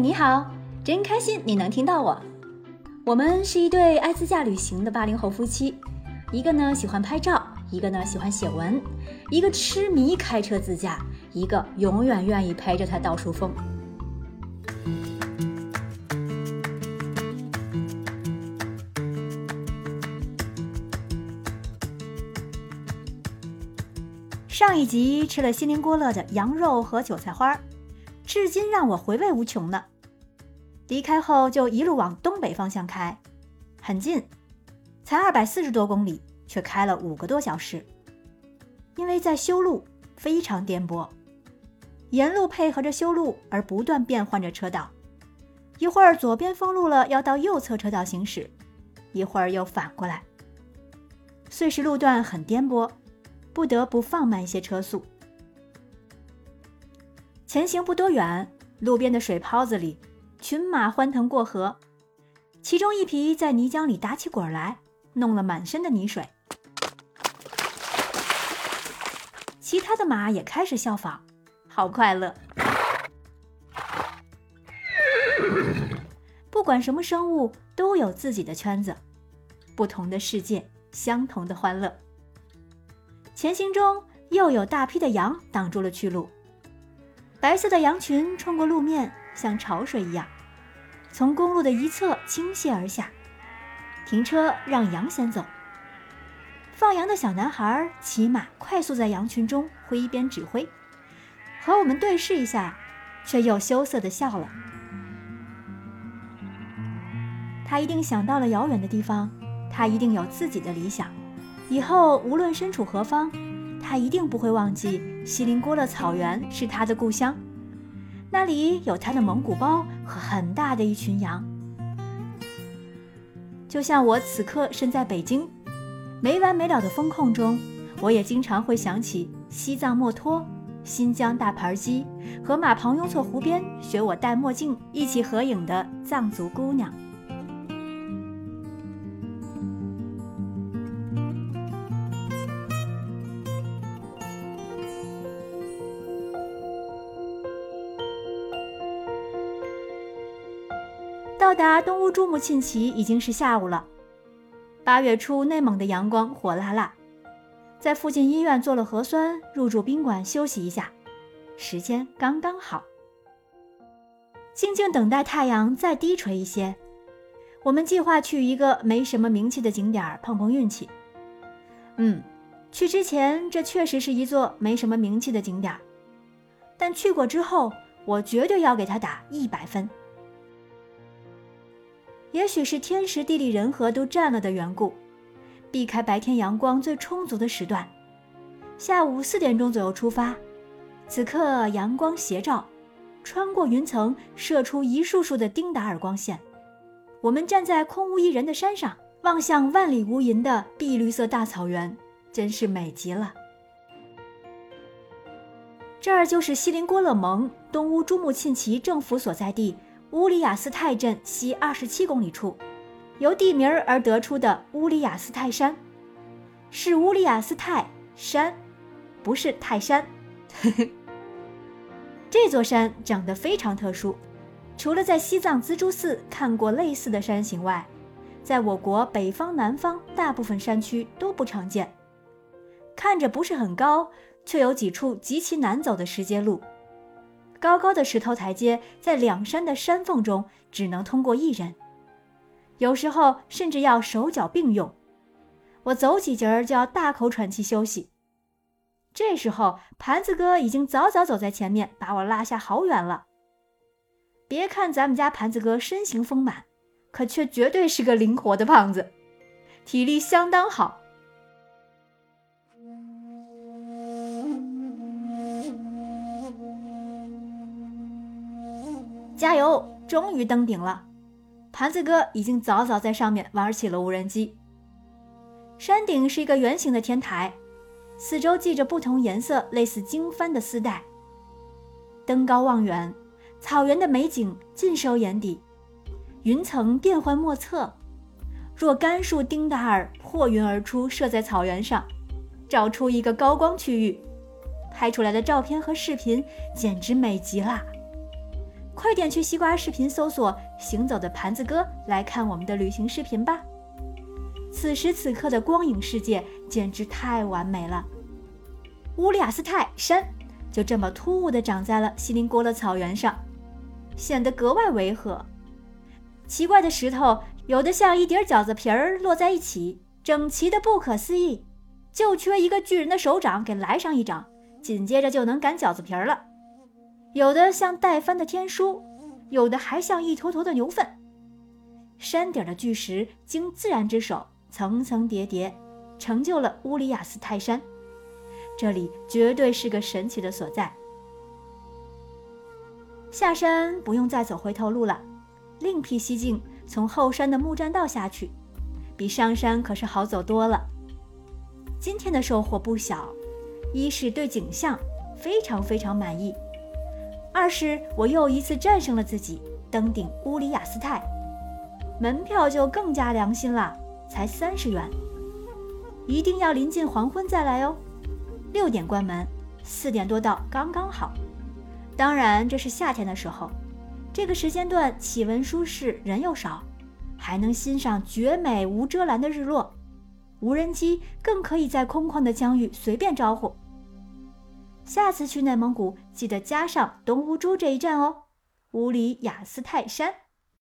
你好，真开心你能听到我。我们是一对爱自驾旅行的八零后夫妻，一个呢喜欢拍照，一个呢喜欢写文，一个痴迷开车自驾，一个永远愿意陪着他到处疯。上一集吃了锡林郭勒的羊肉和韭菜花，至今让我回味无穷呢。离开后就一路往东北方向开，很近，才二百四十多公里，却开了五个多小时。因为在修路，非常颠簸，沿路配合着修路而不断变换着车道，一会儿左边封路了，要到右侧车道行驶，一会儿又反过来，碎石路段很颠簸。不得不放慢一些车速。前行不多远，路边的水泡子里，群马欢腾过河，其中一匹在泥浆里打起滚来，弄了满身的泥水。其他的马也开始效仿，好快乐。不管什么生物，都有自己的圈子，不同的世界，相同的欢乐。前行中，又有大批的羊挡住了去路。白色的羊群冲过路面，像潮水一样，从公路的一侧倾泻而下。停车，让羊先走。放羊的小男孩骑马快速在羊群中挥鞭指挥，和我们对视一下，却又羞涩地笑了。他一定想到了遥远的地方，他一定有自己的理想。以后无论身处何方，他一定不会忘记锡林郭勒草原是他的故乡，那里有他的蒙古包和很大的一群羊。就像我此刻身在北京，没完没了的风控中，我也经常会想起西藏墨脱、新疆大盘鸡和马旁雍措湖边学我戴墨镜一起合影的藏族姑娘。到达东乌珠穆沁旗已经是下午了。八月初，内蒙的阳光火辣辣，在附近医院做了核酸，入住宾馆休息一下，时间刚刚好。静静等待太阳再低垂一些，我们计划去一个没什么名气的景点碰碰运气。嗯，去之前这确实是一座没什么名气的景点，但去过之后，我绝对要给他打一百分。也许是天时地利人和都占了的缘故，避开白天阳光最充足的时段，下午四点钟左右出发。此刻阳光斜照，穿过云层射出一束束的丁达尔光线。我们站在空无一人的山上，望向万里无垠的碧绿色大草原，真是美极了。这儿就是锡林郭勒盟东乌珠穆沁旗政府所在地。乌里雅斯泰镇西二十七公里处，由地名而得出的乌里雅斯泰山，是乌里雅斯泰山，不是泰山。这座山长得非常特殊，除了在西藏资珠寺看过类似的山形外，在我国北方、南方大部分山区都不常见。看着不是很高，却有几处极其难走的石阶路。高高的石头台阶在两山的山缝中，只能通过一人，有时候甚至要手脚并用。我走几节儿就要大口喘气休息。这时候，盘子哥已经早早走在前面，把我拉下好远了。别看咱们家盘子哥身形丰满，可却绝对是个灵活的胖子，体力相当好。加油！终于登顶了。盘子哥已经早早在上面玩起了无人机。山顶是一个圆形的天台，四周系着不同颜色、类似经幡的丝带。登高望远，草原的美景尽收眼底，云层变幻莫测。若干束丁达尔破云而出，射在草原上，照出一个高光区域，拍出来的照片和视频简直美极了。快点去西瓜视频搜索“行走的盘子哥”来看我们的旅行视频吧。此时此刻的光影世界简直太完美了。乌里雅斯泰山就这么突兀地长在了锡林郭勒草原上，显得格外违和。奇怪的石头有的像一叠饺子皮儿摞在一起，整齐的不可思议，就缺一个巨人的手掌给来上一掌，紧接着就能擀饺子皮儿了。有的像带翻的天书，有的还像一坨坨的牛粪。山顶的巨石经自然之手层层叠叠，成就了乌里雅斯泰山。这里绝对是个神奇的所在。下山不用再走回头路了，另辟蹊径，从后山的木栈道下去，比上山可是好走多了。今天的收获不小，一是对景象非常非常满意。二是我又一次战胜了自己，登顶乌里雅斯泰，门票就更加良心了，才三十元。一定要临近黄昏再来哦，六点关门，四点多到刚刚好。当然这是夏天的时候，这个时间段气温舒适，人又少，还能欣赏绝美无遮拦的日落。无人机更可以在空旷的疆域随便招呼。下次去内蒙古，记得加上东乌珠这一站哦，乌里雅斯泰山。